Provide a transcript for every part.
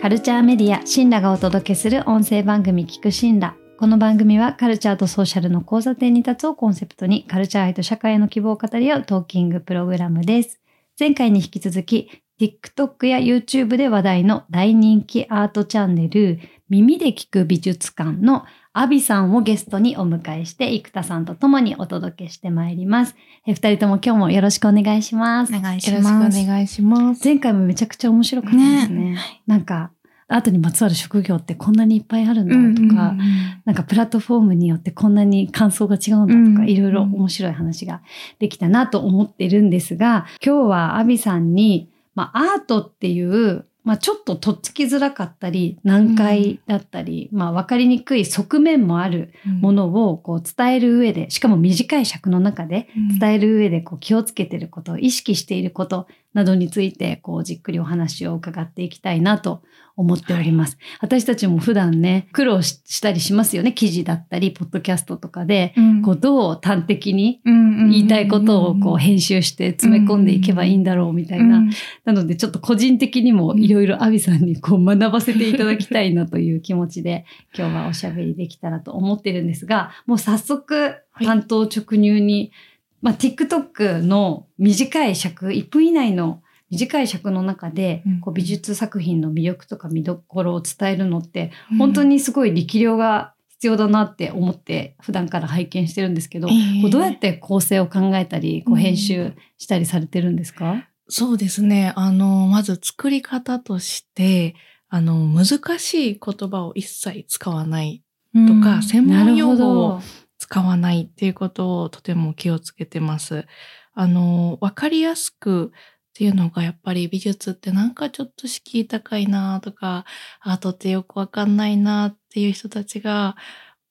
カルチャーメディアシンラがお届けする音声番組聞くシンラ。この番組はカルチャーとソーシャルの交差点に立つをコンセプトにカルチャー愛と社会への希望を語り合うトーキングプログラムです。前回に引き続き TikTok や YouTube で話題の大人気アートチャンネル耳で聞く美術館のアビさんをゲストにお迎えして生田さんと共にお届けしてまいります。え二人とも今日もよろしくお願いします。お願いしよろしくます。お願いします。前回もめちゃくちゃ面白かったですね。なんか、アートにまつわる職業ってこんなにいっぱいあるんだとか、なんかプラットフォームによってこんなに感想が違うんだとか、うんいろいろ面白い話ができたなと思ってるんですが、今日はアビさんに、まあ、アートっていう、まあ、ちょっととっつきづらかったり、難解だったり、まあ、わかりにくい側面もあるものをこう伝える上で、しかも短い尺の中で伝える上でこう気をつけてること、意識していることなどについてこうじっくりお話を伺っていきたいなと思っております。私たちも普段ね、苦労ししたりしますよね。記事だったり、ポッドキャストとかで、こうどう端的に言いたいことをこう編集して詰め込んでいけばいいんだろうみたいな。なのでちょっと個人的にもいろいろアビさんにこう学ばせていただきたいなという気持ちで 今日はおしゃべりできたらと思ってるんですが、もう早速はい担当直入に、まあ、TikTok の短い尺、1分以内の短い尺の中でうん。こう美術作品の魅力とか見どころを伝えるのって本当にすごい力量が必要だなって思って普段から拝見してるんですけど、こうどうやって構成を考えたりこううん編集したりされてるんですか、そうですね。あの、まず作り方として、あの、難しい言葉を一切使わないとか、専門用語を使わないっていうことをとても気をつけてます。あの、わかりやすくっていうのがやっぱり美術ってなんかちょっと敷居高いなとか、アートってよくわかんないなっていう人たちが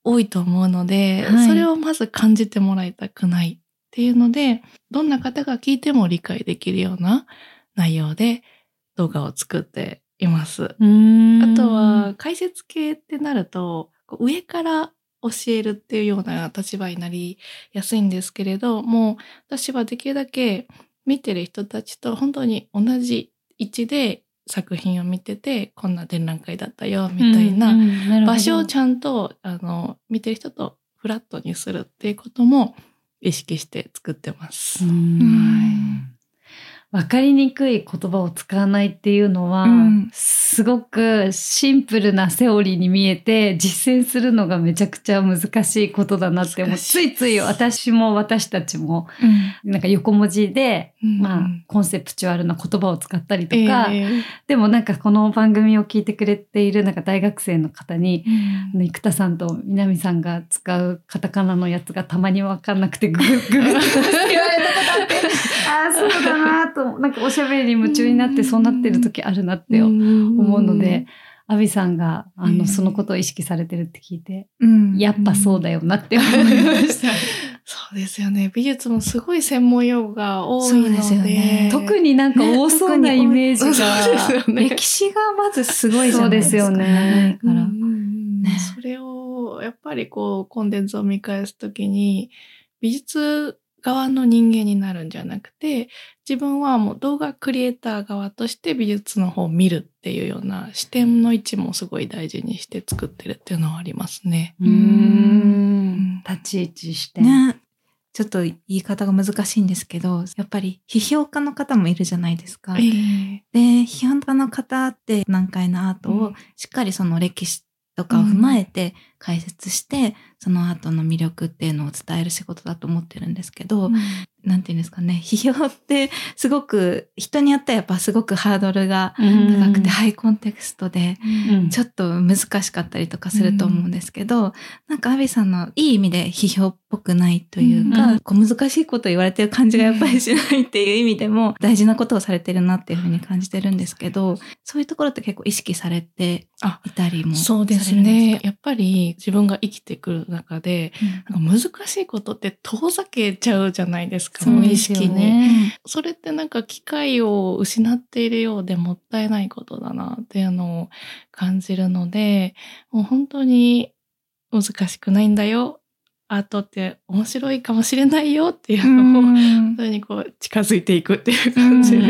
多いと思うので、はいそれをまず感じてもらいたくないっていうので、どんな方が聞いても理解できるような内容で動画を作っています。あとは解説系ってなると上から教えるっていうような立場になりやすいんですけれどもう私はできるだけ見てる人たちと本当に同じ位置で作品を見ててこんな展覧会だったよみたいな場所をちゃんとあの見てる人とフラットにするっていうことも意識して作ってます。うんわかりにくい言葉を使わないっていうのは、うん。すごくシンプルなセオリーに見えて実践するのがめちゃくちゃ難しいことだなって思ついつい私も私たちもなんか横文字で、うん。まあコンセプチュアルな言葉を使ったりとか、えーでもなんかこの番組を聞いてくれているなんか大学生の方に、あの生田さんと南さんが使うカタカナのやつがたまに分かんなくてググググっああそうだなとなんかおしゃべりに夢中になってそうなってる時あるなって思うので、アビさんがあの、うんそのことを意識されてるって聞いて、うんやっぱそうだよなって思いました。そうですよね。美術もすごい専門用語が多いので。ですよね特になんか多そうなイメージが、ねそうですよね歴史がまずすごいじゃないですか。そうですよねから。ねそれをやっぱりこうコンテンツを見返すときに美術側の人間になるんじゃなくて自分はもう動画クリエイター側として美術の方を見るっていうような視点の位置もすごい大事にして作ってるっていうのはありますね。うーん立ち位置して。ね。ちょっと言い方が難しいんですけど、やっぱり批評家の方もいるじゃないですか。ええで、批評家の方って難解なアートをうんしっかりその歴史とかを踏まえて解説して、そのアートの魅力っていうのを伝える仕事だと思ってるんですけど、なんていうんですかね、批評ってすごく人によってはやっぱすごくハードルが高くてハイコンテクストで、うん。ちょっと難しかったりとかすると思うんですけど、なんかアビさんのいい意味で批評っぽくないというか、うん。こう難しいこと言われてる感じがやっぱりしないっていう意味でも大事なことをされてるなっていうふうに感じてるんですけど、そういうところって結構意識されてあいたりもそうですね。やっぱり自分が生きてくる中で、かなんか難しいことって遠ざけちゃうじゃないですか、無意識に。ね。それってなんか機会を失っているようでもったいないことだなっていうのを感じるので、もう本当に難しくないんだよ。アートって面白いかもしれないよっていうのを、本当にこう近づいていくっていう感じで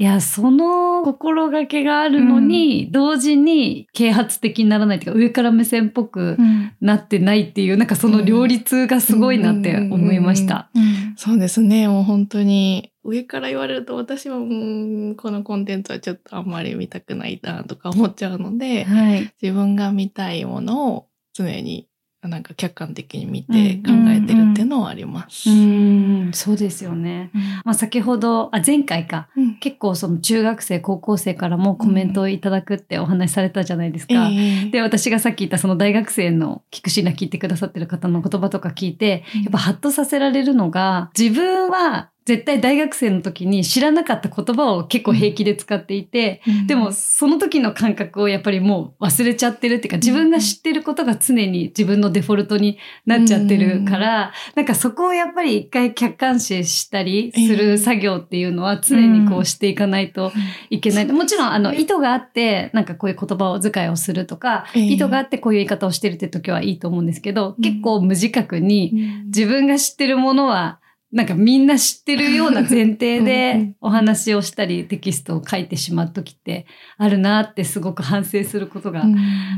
いや、その心がけがあるのに、同時に啓発的にならないというか、上から目線っぽくなってないっていう、なんかその両立がすごいなって思いました。そうですね。もう本当に、上から言われると私は、うん、このコンテンツはちょっとあんまり見たくないなとか思っちゃうので、はい。自分が見たいものを常になんか客観的に見て考えてるっていうのはあります。うん、そうですよね。まあ先ほど、あ、前回か。うん結構その中学生、高校生からもコメントをいただくってお話しされたじゃないですか。ええで、私がさっき言ったその大学生の聞くしな聞いてくださってる方の言葉とか聞いて、うんやっぱハッとさせられるのが、自分は絶対大学生の時に知らなかった言葉を結構平気で使っていて、でも、その時の感覚をやっぱりもう忘れちゃってるっていうか、自分が知ってることが常に自分のデフォルトになっちゃってるから、なんかそこをやっぱり一回客観視したりする作業っていうのは常にこうしていかないといけない。もちろん、あの、意図があって、なんかこういう言葉を遣いをするとか、ええ。意図があってこういう言い方をしてるって時はいいと思うんですけど、うん。結構無自覚にうん自分が知ってるものは、なんかみんな知ってるような前提で んお話をしたりテキストを書いてしまう時ってあるなってすごく反省することが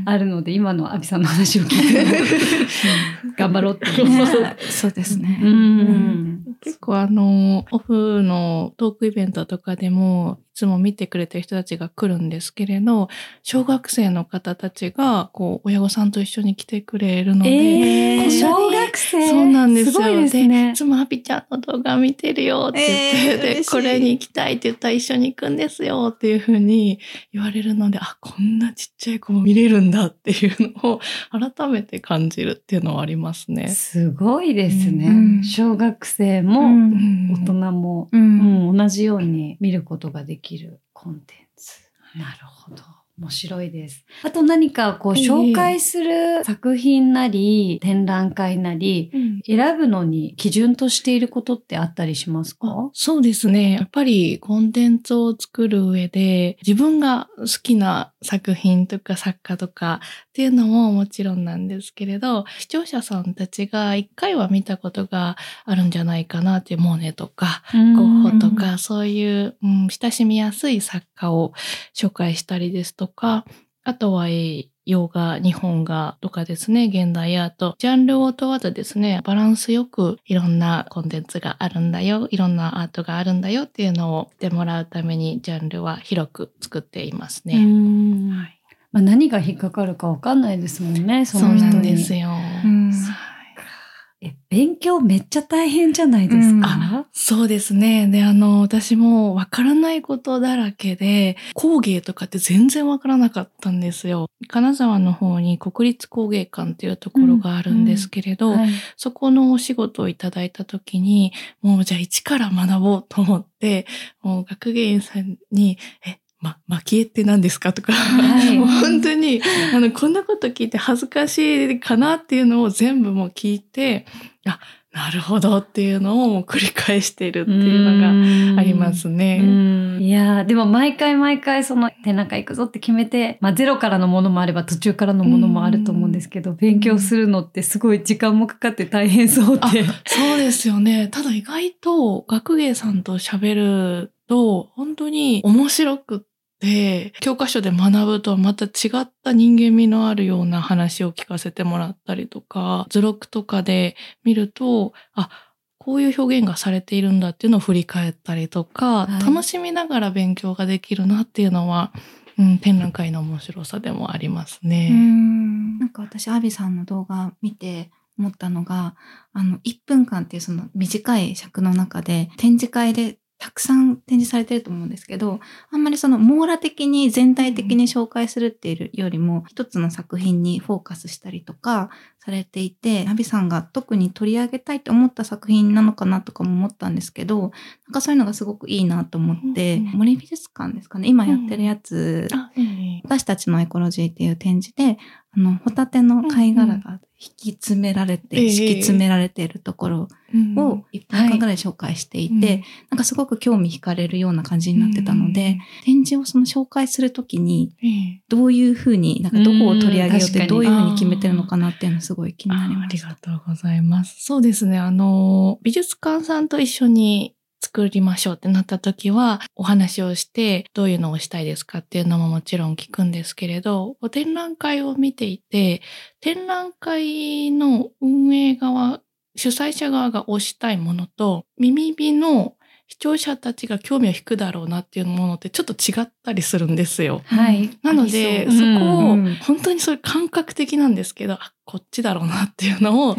あるので、今のアビさんの話を聞いて、うん頑張ろうって。そうですね。うん結構あの、オフのトークイベントとかでも、いつも見てくれてる人たちが来るんですけれど、小学生の方たちが、こう、親御さんと一緒に来てくれるので、えー、小学生。そうなんですよ。すごいですね。い。つもアピちゃんの動画見てるよって言って、でえー嬉しい。これに行きたいって言ったら一緒に行くんですよっていうふうに言われるので、あ、こんなちっちゃい子も見れるんだっていうのを 改めて感じるっていうのはありますね。すごいですね。うん小学生うもん大人も、ううんん同じように見ることができるコンテンツ。なるほど。面白いです。あと何かこうええ紹介する作品なり、展覧会なり、選ぶのに基準としていることってあったりしますあかそうですね。やっぱりコンテンツを作る上で自分が好きな作品とか作家とかっていうのももちろんなんですけれど、視聴者さんたちが一回は見たことがあるんじゃないかなってモーネとかゴッホとかそういう、うん、親しみやすい作家を紹介したりですとか、あとは、えー洋画、日本画とかですね、現代アート、ジャンルを問わずですね、バランスよくいろんなコンテンツがあるんだよ、いろんなアートがあるんだよっていうのを知ってもらうために、ジャンルは広く作っていますうね。ん。はいまあ、何が引っかかるかわかんないですもんね、その人に。そうなんですよ。うんえ、勉強めっちゃ大変じゃないですか、あそうですね。で、あの、私もわからないことだらけで、工芸とかって全然わからなかったんですよ。金沢の方に国立工芸館っていうところがあるんですけれど、はいそこのお仕事をいただいたときに、もうじゃあ一から学ぼうと思って、もう学芸員さんに、え、ま、蒔絵って何ですかとか、はいもう本当に、あの、こんなこと聞いて恥ずかしいかなっていうのを全部もう聞いて、あ、なるほどっていうのをもう繰り返しているっていうのがありますね。いやーでも毎回毎回その展覧会行くぞって決めて、まあゼロからのものもあれば途中からのものもあると思うんですけど、勉強するのってすごい時間もかかって大変そうって。そうですよね。ただ意外と学芸さんと喋ると本当に面白くって、教科書で学ぶとはまた違った人間味のあるような話を聞かせてもらったりとか、図録とかで見ると、あ、こういう表現がされているんだっていうのを振り返ったりとか、はい楽しみながら勉強ができるなっていうのは、うん、展覧会の面白さでもありますうね。んなんか私、アビさんの動画見て思ったのが、あの、1分間っていうその短い尺の中で展示会でたくさん展示されてると思うんですけど、あんまりその網羅的に全体的に紹介するっていうよりも、一つの作品にフォーカスしたりとかされていて、アビさんが特に取り上げたいと思った作品なのかなとかも思ったんですけど、なんかそういうのがすごくいいなと思って、うん森美術館ですかね、今やってるやつあ、ええ私たちのエコロジーっていう展示で、あの、ホタテの貝殻が引き詰められて、ええ敷き詰められているところうんを1分間ぐらい紹介していて、うんなんかすごく興味惹かれるような感じになってたので、展示をその紹介するときに、ええ。どういうふうに、なんかどこを取り上げようってどういうふうに決めてるのかなっていうのすすごい気になりああり。がとうございます。そうですね。あの、美術館さんと一緒に作りましょうってなった時は、お話をして、どういうのをしたいですかっていうのももちろん聞くんですけれど、展覧会を見ていて、展覧会の運営側、主催者側が推したいものと、耳火の視聴者たちが興味を引くだろうなっていうものってちょっと違ったりするんですよ。はい。なので、そこを、本当にそれ感覚的なんですけど、あ、こっちだろうなっていうのを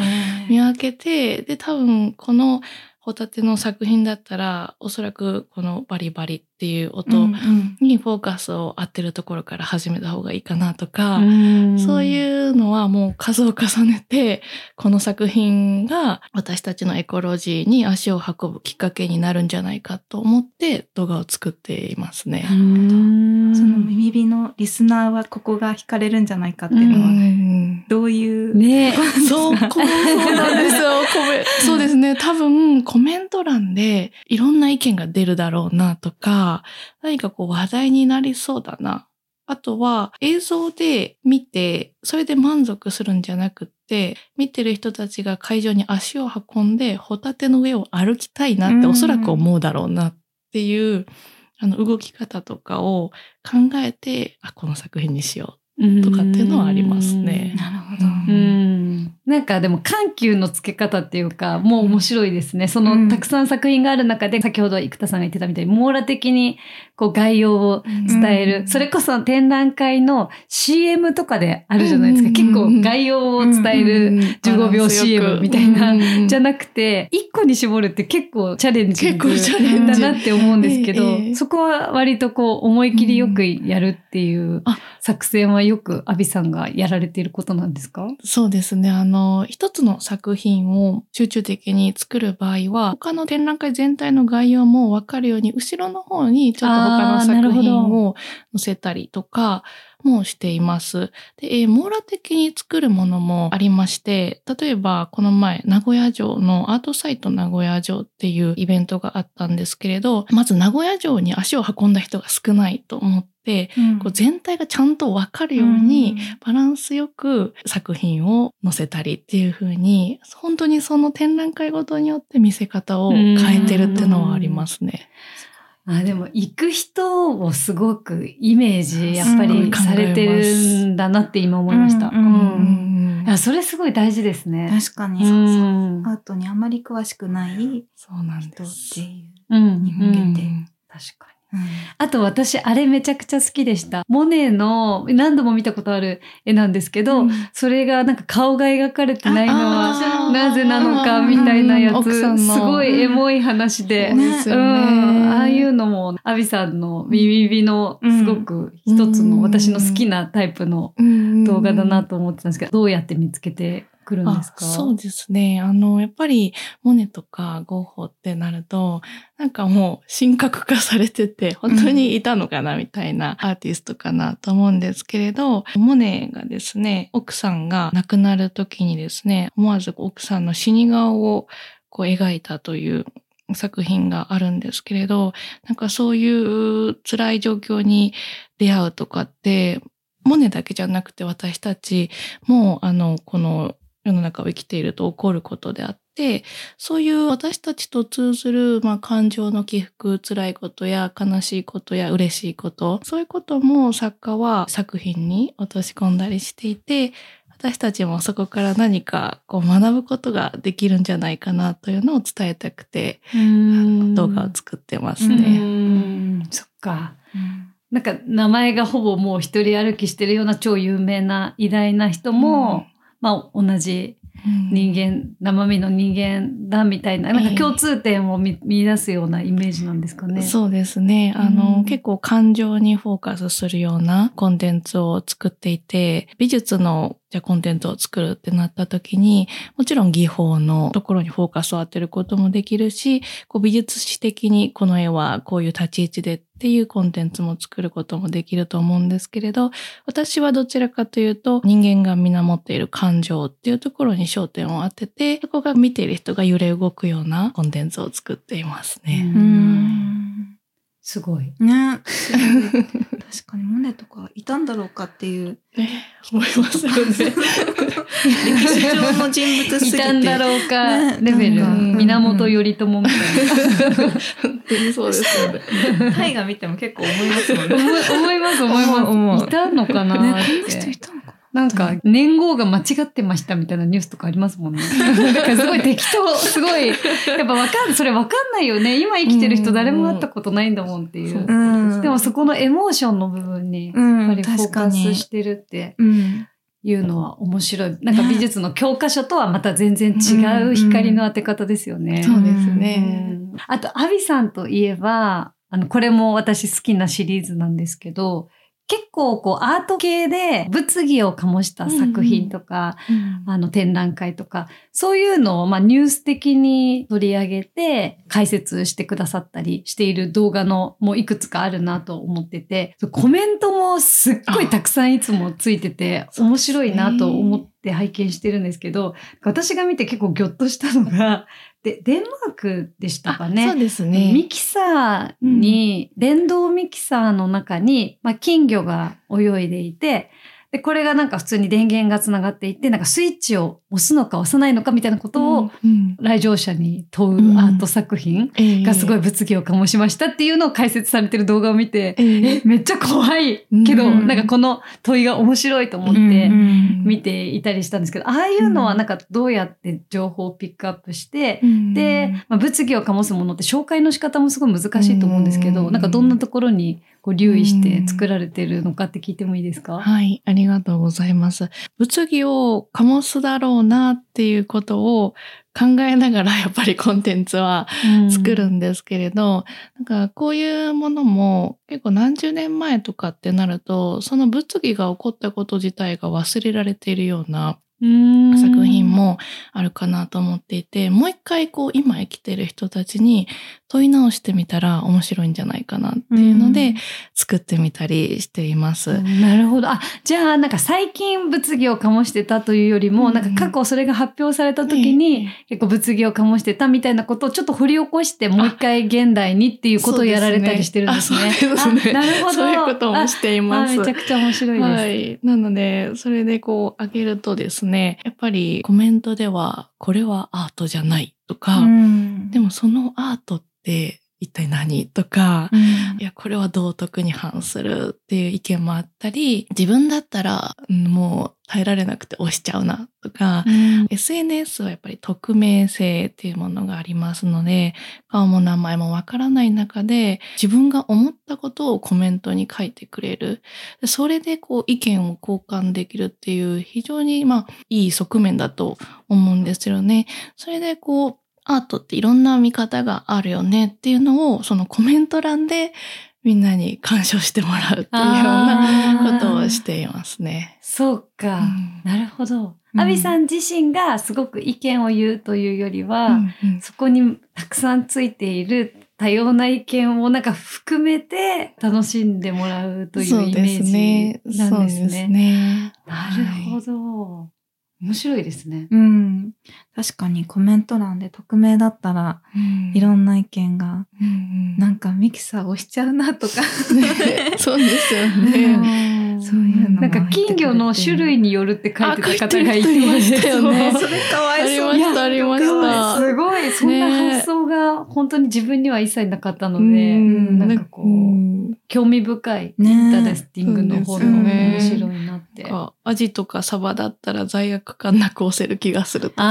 見分けて、で、多分このホタテの作品だったら、おそらくこのバリバリっていう音にフォーカスを当てるところから始めた方がいいかなとか、そういうのはもう数を重ねて、この作品が私たちのエコロジーに足を運ぶきっかけになるんじゃないかと思って動画を作っていますね。その耳火のリスナーはここが惹かれるんじゃないかっていうのは、どういう。ね そう、そうなんですよ。そうですね。多分コメント欄でいろんな意見が出るだろうなとか、何かこう話題になりそうだな。あとは映像で見て、それで満足するんじゃなくって、見てる人たちが会場に足を運んで、ホタテの上を歩きたいなっておそらく思うだろうなっていう、あの動き方とかを考えて、あ、この作品にしようとかっていうのはありますね。なるほど。うんなんかでも緩急のつけ方っていうか、もう面白いですね。そのたくさん作品がある中で、先ほど生田さんが言ってたみたいに、網羅的にこう概要を伝える。それこそ展覧会の CM とかであるじゃないですか。結構概要を伝える15秒 CM みたいな、じゃなくて、1個に絞るって結構チャレンジだなって思うんですけど、そこは割とこう思い切りよくやるっていう作戦はよくアビさんがやられていることなんですか？そうですね。あの、一つの作品を集中的に作る場合は、他の展覧会全体の概要もわかるように、後ろの方にちょっと他の作品を載せたりとか、もしています。で、えー、網羅的に作るものもありまして、例えばこの前、名古屋城のアートサイト名古屋城っていうイベントがあったんですけれど、まず名古屋城に足を運んだ人が少ないと思って、うん、こう全体がちゃんとわかるように、バランスよく作品を載せたりっていう風に、本当にその展覧会ごとによって見せ方を変えてるっていうのはありますね。あでも行く人をすごくイメージやっぱりされてるんだなって今思いました。いやそれすごい大事ですね。確かに。そうそう。アートにあまり詳しくない人っていう。に向けて。確かに。あと私、あれめちゃくちゃ好きでした。モネの何度も見たことある絵なんですけど、うん、それがなんか顔が描かれてないのはなぜなのかみたいなやつ、すごいエモい話で、ね、うん、ああいうのも、アビさんのビビビのすごく一つの私の好きなタイプの動画だなと思ってたんですけど、どうやって見つけて来るんですか？そうですね。あの、やっぱり、モネとかゴッホってなると、なんかもう神格化されてて、本当にいたのかなみたいなアーティストかなと思うんですけれど、モネがですね、奥さんが亡くなる時にですね、思わず奥さんの死に顔をこう描いたという作品があるんですけれど、なんかそういう辛い状況に出会うとかって、モネだけじゃなくて私たちも、あの、この世の中を生きていると起こることであって、そういう私たちと通ずる、まあ、感情の起伏、辛いことや悲しいことや嬉しいこと、そういうことも作家は作品に落とし込んだりしていて、私たちもそこから何かこう学ぶことができるんじゃないかなというのを伝えたくて、動画を作ってますね。そっか。なんか名前がほぼもう一人歩きしてるような超有名な偉大な人も、まあ、同じ人間、うん、生身の人間だみたいな、なんか共通点を見,、見出すようなイメージなんですかね。そうですね。あの、うん、結構感情にフォーカスするようなコンテンツを作っていて、美術のじゃあコンテンツを作るってなった時に、もちろん技法のところにフォーカスを当てることもできるし、こう美術史的にこの絵はこういう立ち位置でっていうコンテンツも作ることもできると思うんですけれど、私はどちらかというと人間が皆持っている感情っていうところに焦点を当てて、そこが見ている人が揺れ動くようなコンテンツを作っていますね。すごい。ね。確かにモネとかいたんだろうかっていう。ね、思いますよね。歴史上の人物すぎて。いたんだろうか、ねレベル。源頼朝みたいな。本当に そうですよね。大河見ても結構思いますもんね。思います、思います。いたのかなね、ってこの人いたのかなんか、年号が間違ってましたみたいなニュースとかありますもんね。だからすごい適当、すごい、やっぱわかん、それわかんないよね。今生きてる人誰も会ったことないんだもんっていう。な。うん。でもそこのエモーションの部分に、やうん、っぱりフォーカスし。てるってうん。いうのは面白い。なんか美術の教科書とはまた全然違う光の当て方ですよね。そうですうね。んあと、アビさんといえば、あの、これも私好きなシリーズなんですけど、結構こうアート系で物議を醸した作品とか、あの展覧会とか、そういうのをまあニュース的に取り上げて解説してくださったりしている動画のもういくつかあるなと思ってて、コメントもすっごいたくさんいつもついてて面白いなと思って拝見してるんですけど、私が見て結構ギョッとしたのが、で、デンマークでしたかね。そうですね。ミキサーに、電動ミキサーの中に、まあ、金魚が泳いでいて、で、これがなんか普通に電源がつながっていて、なんかスイッチを押すのか押さないのかみたいなことをうん来場者に問うアート作品がすごい物議を醸しましたっていうのを解説されてる動画を見て、ええ。え、めっちゃ怖いけど、うんなんかこの問いが面白いと思っうんてうん。見ていたりしたんですけど、ああいうのはなんかどうやって情報をピックアップして、うん。で、まあ、物議を醸すものって紹介の仕方もすごい難しいと思うんですけど、うん。なんかどんなところにこう留意して作られてるのかって聞いてもいいですか、はい、ありがとうございます。物議を醸すだろうなっていうことを考えながら やっぱりコンテンツは作るんですけれど、なんかこういうものも結構何十年前とかってなると、その物議が起こったこと自体が忘れられているようなうん。作品もあるかなと思っていて、もう一回こう今生きてる人たちに問い直してみたら面白いんじゃないかなっていうので作ってみたりしています。うんなるほど。あ、じゃあなんか最近物議を醸してたというよりも、うんなんか過去それが発表された時に、結構物議を醸してたみたいなことをちょっと掘り起こしてもう一回現代にっていうことをやられたりしてるんですね。そうですね。あなるほど。そういうこともしています。めちゃくちゃ面白いです。はい。なので、それでこう、上げるとですね、やっぱりコメントでは、これはアートじゃないとか、うんでもそのアートって一体何とか、うんいや、これは道徳に反するっていう意見もあったり、自分だったら、うんもう耐えられなくて押しちゃうなとか、SNS はやっぱり匿名性っていうものがありますので、顔も名前もわからない中で、自分が思ったことをコメントに書いてくれる。でそれでこう意見を交換できるっていう非常にまあいい側面だと思うんですよね。それでこう、アートっていろんな見方があるよねっていうのをそのコメント欄でみんなに鑑賞してもらうっていうようなことをしていますね。そうか。うんなるほど。うんアビさん自身がすごく意見を言うというよりは、うんうんそこにたくさんついている多様な意見をなんか含めて楽しんでもらうというイメージなんですそうですね。ね。なるほど。面白いですね。うん。確かにコメント欄で匿名だったら、いろんな意見が、ななんかミキサー押しちゃうなとか。そうですよね。そういうのなんか金魚の種類によるって書いてた方がいて、ましたよねそう。それかわいそう。ありましたありました。すごい、そんなね発想が本当に自分には一切なかったので、うんなんかこう、うん。興味深いね interesting の方の面白いなって。アジとかサバだったら罪悪感なく押せる気がするとか、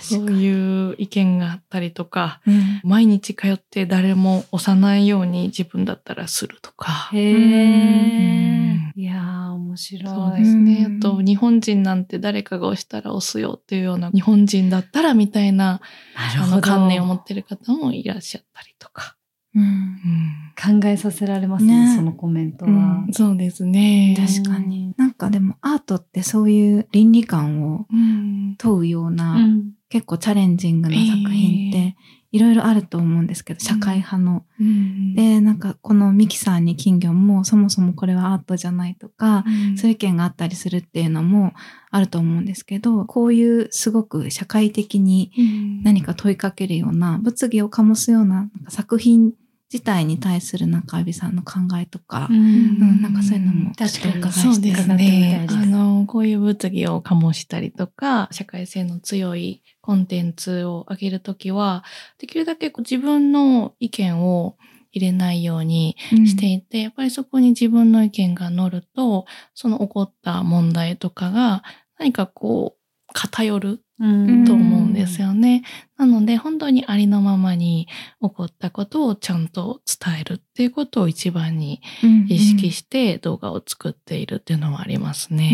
そういう意見があったりとか、うん毎日通って誰も押さないように自分だったらするとか。へうんえ。いやー、面白い。そうですね。うんあと、日本人なんて誰かが押したら押すよっていうような、日本人だったらみたいな、あの観念を持ってる方もいらっしゃったりとか。うん考えさせられますね、ねそのコメントは。うんそうですね。確かに。なんかでもアートってそういう倫理観をうん。問うよううな、ん。結構チャレンジングな作品っていろいろあると思うんですけど、社会派の。うん、で、なんかこのミキサーに金魚もそもそもこれはアートじゃないとか、うんそういう意見があったりするっていうのもあると思うんですけど、こういうすごく社会的にうん何か問いかけるような、物議を醸すようななんか作品自体に対するなんかアビさんの考えとか、うん。うんなんかそういうのも確かに。お伺いそうです。伺ってみたいね。で。すあの、こういう物議を醸したりとか、社会性の強いコンテンツを上げるときは、できるだけこう自分の意見を入れないようにしていて、やっぱりそこに自分の意見が乗ると、その起こった問題とかが何かこう、偏るうんと思うんですよね。なので、本当にありのままに起こったことをちゃんと伝えるっていうことを一番に意識して動画を作っているっていうのはありますね。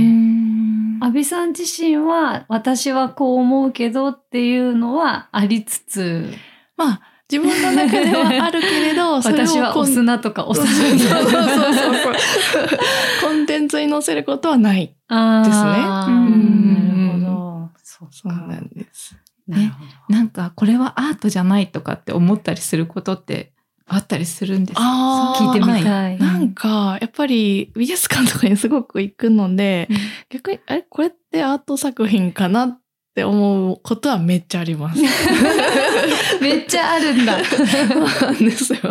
安倍さん自身は私はこう思うけどっていうのはありつつ。まあ、自分の中ではあるけれど、それを私は押すなとか押そうさそうそうないそうそう。コンテンツに載せることはない。あー。うん。なるほどそうそうかなんです。なるほどなんかこれはアートじゃないとかって思ったりすることってあったりするんですか？聞いてみないたい。なんか、やっぱり美術館とかにすごく行くので、うん逆に、あれ？これってアート作品かなって思うことはめっちゃあります。めっちゃあるんだ。そうなんですよ。う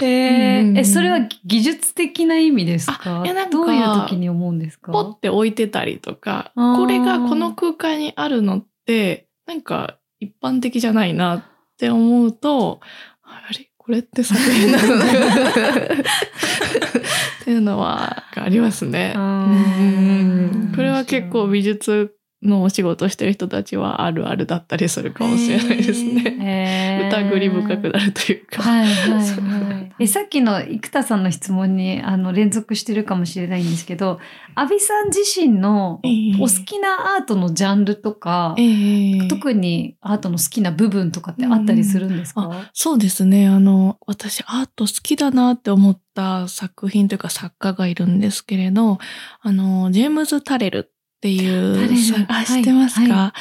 ん。ええ、それは技術的な意味ですか？あいやなんかどういう時に思うんですか？ポッて置いてたりとか、これがこの空間にあるのって、なんか一般的じゃないなって思うと、あれ？これって作品なのっていうのはありますね。うん。これは結構美術のお仕事してる人たちはあるあるだったりするかもしれないですね。疑り深くなるというか。はいはいはい。え、さっきの生田さんの質問にあの連続してるかもしれないんですけど、阿部さん自身のええお好きなアートのジャンルとか、ええ特にアートの好きな部分とかってあったりするんですか、そうですね。あの、私アート好きだなって思った作品というか作家がいるんですけれど、あの、ジェームズ・タレルっていう知ってますか、は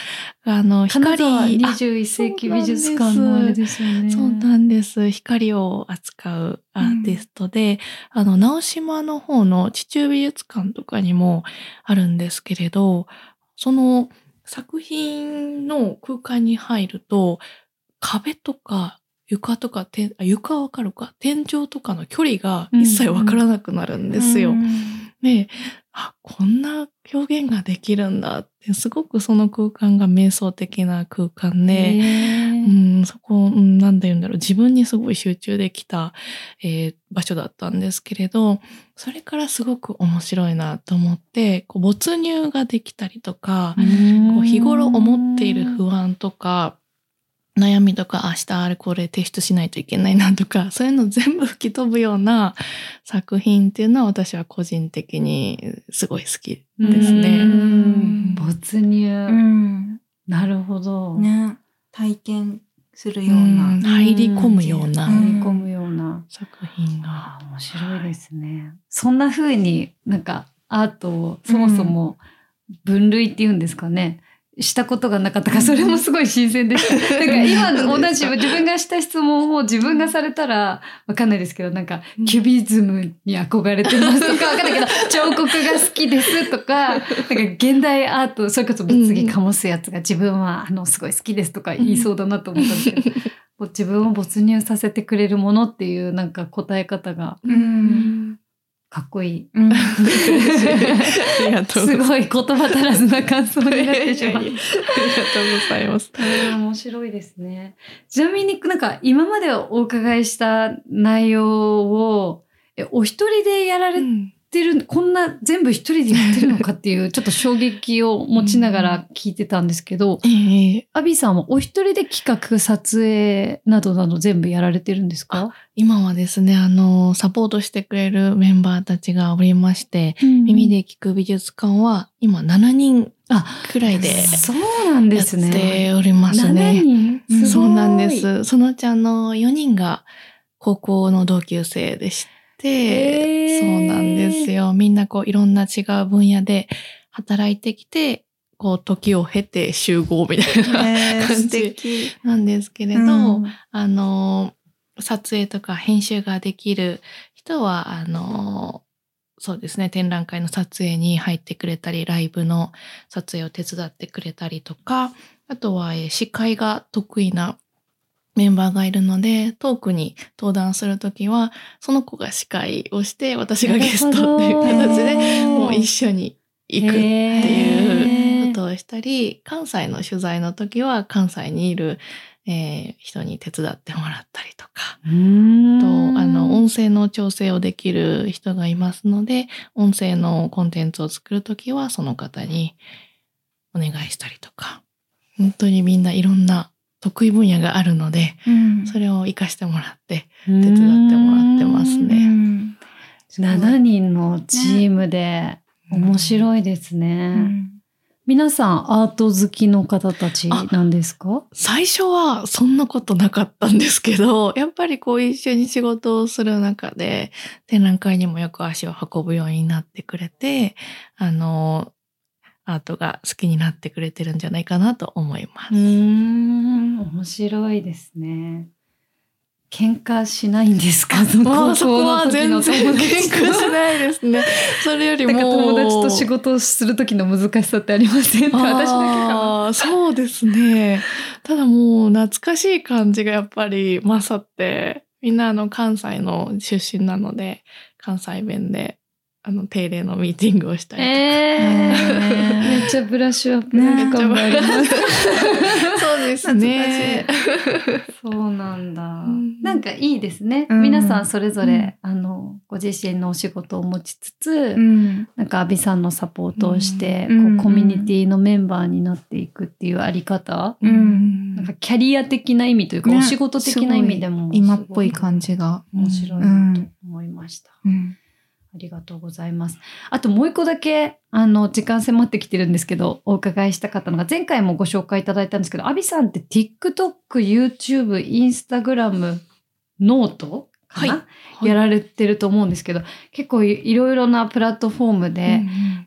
あの、金沢光、あ21世紀美術館のあれですよね。そうなんです。光を扱うアーティストで、あの、直島の方の地中美術館とかにもあるんですけれど、その作品の空間に入ると、壁とか床とか、床はわかるか、天井とかの距離が一切わからなくなるんですよ。で、あ、こんな表現ができるんだって、すごくその空間が瞑想的な空間で、へうーん、そこ、うん、なんて言うんだろう、自分にすごい集中できた、えー場所だったんですけれど、それからすごく面白いなと思って、こう没入ができたりとか、こう日頃思っている不安とか、悩みとか、明日あれこれ提出しないといけないなとか、そういうの全部吹き飛ぶような作品っていうのは私は個人的にすごい好きですね。没入、うんなるほど。ね体験するよううな。ん入り込むような入り込むような。作品が。あ面白いですね。そんな風になんかアートをそもそも分類っていうんですかね。したことがなかったから、それもすごい新鮮でした。なんか今の同じ自分がした質問を自分がされたらわかんないですけど、なんかキュビズムに憧れてますとかわかんないけど、彫刻が好きですとか、なんか現代アート、それこそ物議醸すやつが自分はあのすごい好きですとか言いそうだなと思ったんですけど、自分を没入させてくれるものっていうなんか答え方がうんかっこいい。うん ありがとうございます。すごい言葉足らずな感想になってしまう。ありがとうございます。面白いですね。ちなみになんか今までお伺いした内容をえお一人でやられてる、こんな全部一人でやってるのかっていう ちょっと衝撃を持ちながら聞いてたんですけど、ええアビさんはお一人で企画、撮影などなど全部やられてるんですか？今はですね、あの、サポートしてくれるメンバーたちがおりまして、耳で聞く美術館は今7人あくらいでそうなんでやっすね。ております7ね。そうなんです。そのうちあの4人が高校の同級生でして、そうなんですよ。みんなこういろんな違う分野で働いてきて、こう時を経て集合みたいな 感じ敵。なんですけれど、うんあの、撮影とか編集ができる人は、あの、そうですね、展覧会の撮影に入ってくれたり、ライブの撮影を手伝ってくれたりとか、あとは、えー司会が得意なメンバーがいるので、トークに登壇するときは、その子が司会をして、私がゲストっていう形で、もう一緒に行くっていうことをしたり、関西の取材の時は関西にいる、えー人に手伝ってもらったりとか、と、あの、音声の調整をできる人がいますので、音声のコンテンツを作るときはその方にお願いしたりとか、本当にみんないろんな得意分野があるので、うん。それを活かしてもらって、手伝ってもらってますね。うん。7人のチームで面白いですね。うん。皆さんアート好きの方たちなんですか？最初はそんなことなかったんですけど、やっぱりこう一緒に仕事をする中で、展覧会にもよく足を運ぶようになってくれて、あの、アートが好きになってくれてるんじゃないかなと思います。面白いですね。喧嘩しないんですか？そまあそこは全然喧嘩しないですね。それよりも。なんか友達と仕事をする時の難しさってありませんって私だけかそうですね。ただもう懐かしい感じがやっぱり勝って、みんなあの関西の出身なので、関西弁であの定例のミーティングをしたりとか。えー、めっちゃブラッシュアップね。感があります。そうですね。そうなんだ。ん。なんかいいですね。うん。皆さんそれぞれ、あの、ご自身のお仕事を持ちつつ、うん。なんかアビさんのサポートをして、うん。こうコミュニティのメンバーになっていくっていうあり方、うん。なんかキャリア的な意味というか、ね。お仕事的な意味でも、今っぽい感じが。面白いなと思いました。うんありがとうございます。あともう一個だけ、あの、時間迫ってきてるんですけど、お伺いしたかったのが、前回もご紹介いただいたんですけど、 Aviさんって TikTok、YouTube、Instagram、 noteかな、はいやられてると思うんですけど、結構いいろいろなプラットフォームで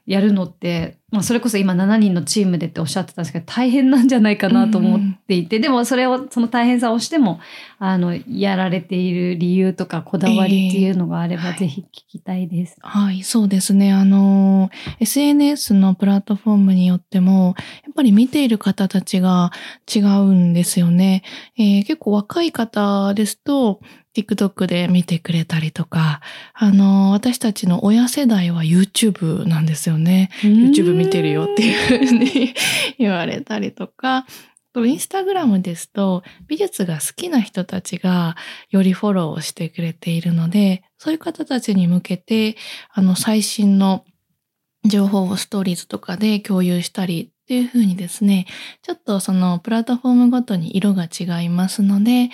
やるのって、まあそれこそ今7人のチームでっておっしゃってたんですけど、大変なんじゃないかなと思っていて、でもそれを、その大変さをしても、あの、やられている理由とかこだわりっていうのがあれば、えーぜひ聞きたいです。はい、そうですね。あの、SNS のプラットフォームによっても、やっぱり見ている方たちが違うんですよね。えー結構若い方ですと、TikTok で見てくれたりとか、あの、私たちの親世代は YouTube なんですよね。YouTube 見てるよっていうふうに言われたりとか、とインスタグラムですと美術が好きな人たちがよりフォローをしてくれているので、そういう方たちに向けて、あの最新の情報をストーリーズとかで共有したりっていうふうにですね、ちょっとそのプラットフォームごとに色が違いますので、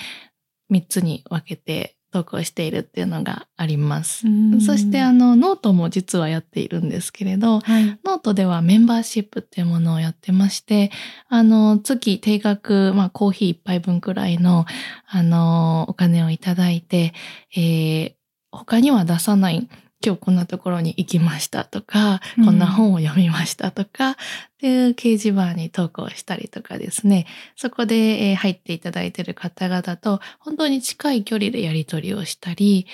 3つに分けて投稿しているっていうのがあります。うんそしてあのノートも実はやっているんですけれど、はい。ノートではメンバーシップっていうものをやってまして、あの、月定額、まあコーヒー一杯分くらいの、あの、お金をいただいて、えー他には出さない、今日こんなところに行きましたとか、うん。こんな本を読みましたとか、っていう掲示板に投稿したりとかですね、そこで、えー入っていただいている方々と、本当に近い距離でやり取りをしたり、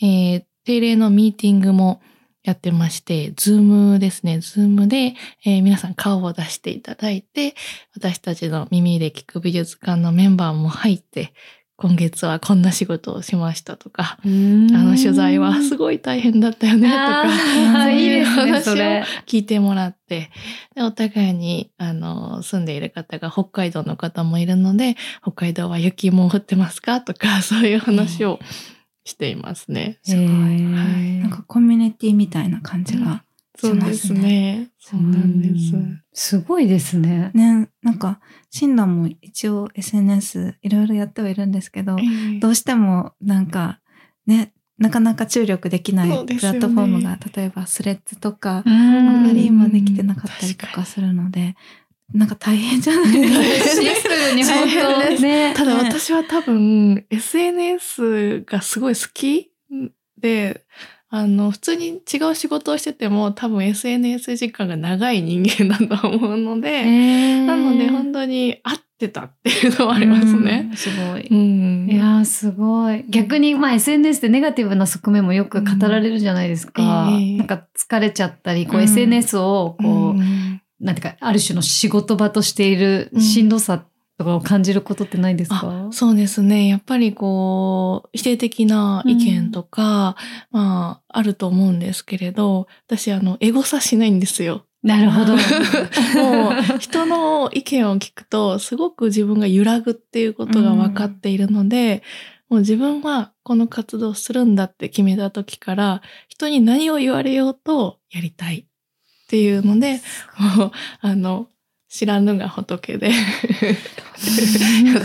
えー定例のミーティングもやってまして、ズームですね、ズームで、えー皆さん顔を出していただいて、私たちの耳で聞く美術館のメンバーも入って、今月はこんな仕事をしましたとか、ああの取材はすごい大変だったよねとか、そういう話を。聞いてもらって、でお互いに、あの、住んでいる方が北海道の方もいるので、北海道は雪も降ってますかとか、そういう話をしていますね。すごい。なんかコミュニティみたいな感じが。そうですね。そうなんです。うんすごいですね。ね、なんか、診断も一応 SNS いろいろやってはいるんですけど、どうしてもなんかね、なかなか注力できないプラットフォームが、例えばスレッズとか、ああんまり今できてなかったりとかするので、なんか大変じゃないですか。シンプルに本大変です当ね。ただね私は多分 SNS がすごい好きで、あの、普通に違う仕事をしてても多分 SNS 時間が長い人間だと思うので、なので本当に合ってたっていうのはありますね。うん。すごい。うん。いやーすごい。逆に、まあ SNS でネガティブな側面もよく語られるじゃないですか。うんええなんか疲れちゃったり、こううん SNS をこう、うんなんていうか、ある種の仕事場としているうんしんどさととかを感じることってないですか？あそうですね。やっぱりこう、否定的な意見とか、まあ、あると思うんですけれど、私、あの、エゴサしないんですよ。なるほど。もう、人の意見を聞くと、すごく自分が揺らぐっていうことが分かっているので、もう自分はこの活動をするんだって決めた時から、人に何を言われようとやりたいっていうので、もう、あの、知らぬが仏で や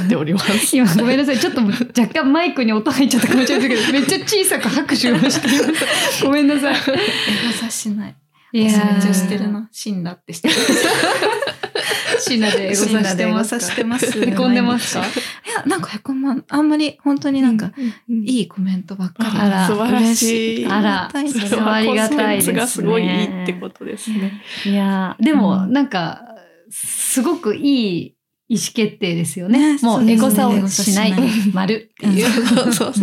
っております。今ごめんなさい。ちょっと若干マイクに音入っちゃったかもしれないけど、めっちゃ小さく拍手をしています。ごめんなさい。エゴサしない。いめっちーゃしてる。な。死んだってしてる。シナでエゴサしてますしてますへこんでますか？いや、なんかへこまん、あんまり本当になんか、いいコメントばっかり。あら素晴らしい。あらそれはありがたいですがすごいいいってことですね。いやーでも、うんなんか、すごくいい意思決定ですよね。もうエゴサをしない。丸っていう。そうそう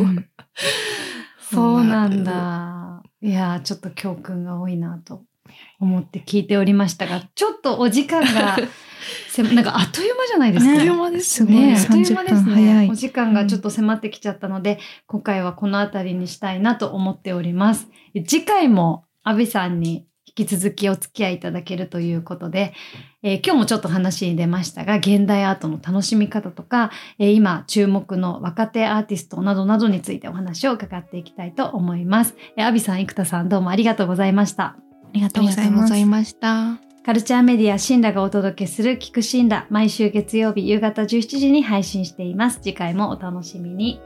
そう。なんだ。いやーちょっと教訓が多いなと思って聞いておりましたが、ちょっとお時間が、せなんかあっという間じゃないですか。ねあっという間ですね、ね。あっという間です30分早ね。いお時間がちょっと迫ってきちゃったので、今回はこの辺りにしたいなと思っております。次回もアビさんに引き続きお付き合いいただけるということで、えー今日もちょっと話に出ましたが、現代アートの楽しみ方とか、えー今注目の若手アーティストなどなどについてお話を伺っていきたいと思います。えーアビさん、生田さんどうもありがとうございました。ありがとうござ。いました。カルチャーメディアシンラがお届けする聞くシンラ毎週月曜日夕方17時に配信しています。次回もお楽しみに。